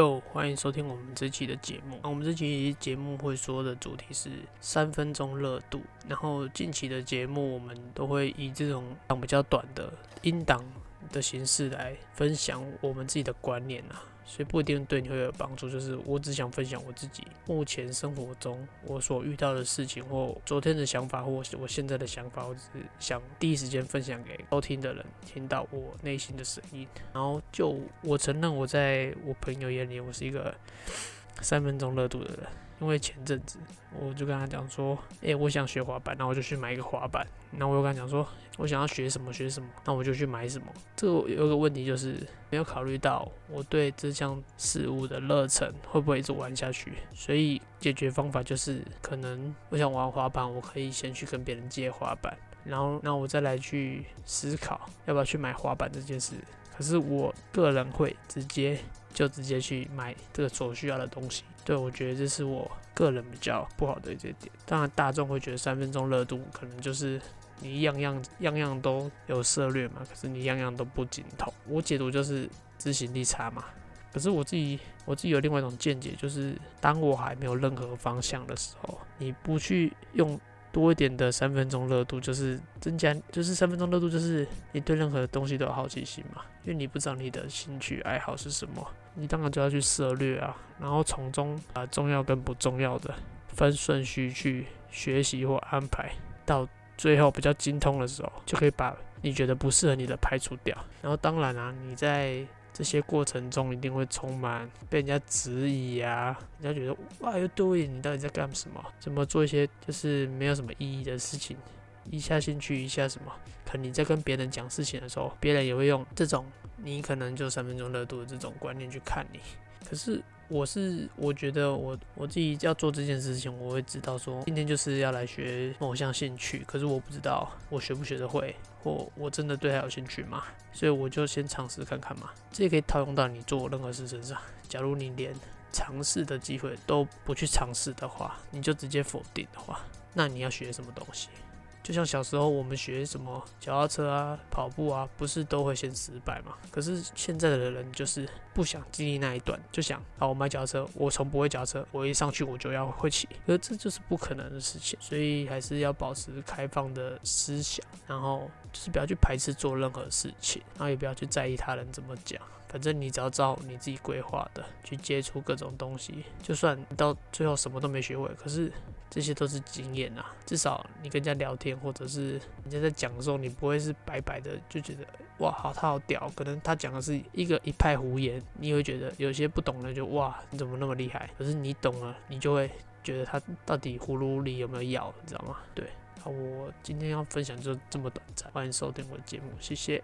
就，欢迎收听我们这期的节目。那我们这期节目会说的主题是三分钟热度。然后近期的节目，我们都会以这种档比较短的音档的形式来分享我们自己的观念啊。所以不一定对你会有帮助，就是我只想分享我自己目前生活中我所遇到的事情，或昨天的想法，或我现在的想法，我只是想第一时间分享给收听的人，听到我内心的声音。然后就我承认，我在我朋友眼里，我是一个三分钟热度的人。因为前阵子我就跟他讲说，诶，我想学滑板，那我就去买一个滑板。那我又跟他讲说，我想要学什么学什么，那我就去买什么。这个有个问题就是没有考虑到我对这项事物的热忱会不会一直玩下去。所以解决方法就是，可能我想玩滑板，我可以先去跟别人借滑板，然后那我再来去思考要不要去买滑板这件事。可是我个人会直接就直接去买这个所需要的东西。对，我觉得这是我个人比较不好的一些点。当然，大众会觉得三分钟热度可能就是你样样样样都有策略嘛，可是你样样都不精通。我解读就是执行力差嘛。可是我自己我自己有另外一种见解，就是当我还没有任何方向的时候，你不去用多一点的三分钟热度，就是增加，就是三分钟热度，就是你对任何东西都有好奇心嘛。因为你不知道你的兴趣爱好是什么。你当然就要去涉略啊，然后从中把重要跟不重要的分顺序去学习或安排，到最后比较精通的时候，就可以把你觉得不适合你的排除掉。然后当然啊，你在这些过程中一定会充满被人家质疑啊，人家觉得 Why are you doing？，你到底在干什么？怎么做一些就是没有什么意义的事情？一下兴趣，一下什么？可你在跟别人讲事情的时候，别人也会用这种你可能就三分钟热度的这种观念去看你。可是我是我觉得我我自己要做这件事情，我会知道说今天就是要来学某项兴趣，可是我不知道我学不学得会，或我真的对他有兴趣吗？所以我就先尝试看看嘛。这也可以套用到你做任何事身上。假如你连尝试的机会都不去尝试的话，你就直接否定的话，那你要学什么东西？就像小时候我们学什么脚踏车啊、跑步啊，不是都会先失败嘛？可是现在的人就是不想经历那一段，就想啊，我买脚踏车，我从不会脚踏车，我一上去我就要会骑，可这就是不可能的事情。所以还是要保持开放的思想，然后就是不要去排斥做任何事情，然后也不要去在意他人怎么讲。反正你只要照你自己规划的去接触各种东西，就算到最后什么都没学会，可是这些都是经验啊。至少你跟人家聊天，或者是人家在讲的时候，你不会是白白的就觉得哇，好他好屌。可能他讲的是一个一派胡言，你会觉得有些不懂的就哇，你怎么那么厉害？可是你懂了，你就会觉得他到底葫芦里有没有药，你知道吗？对，好，我今天要分享就这么短暂，欢迎收听我的节目，谢谢。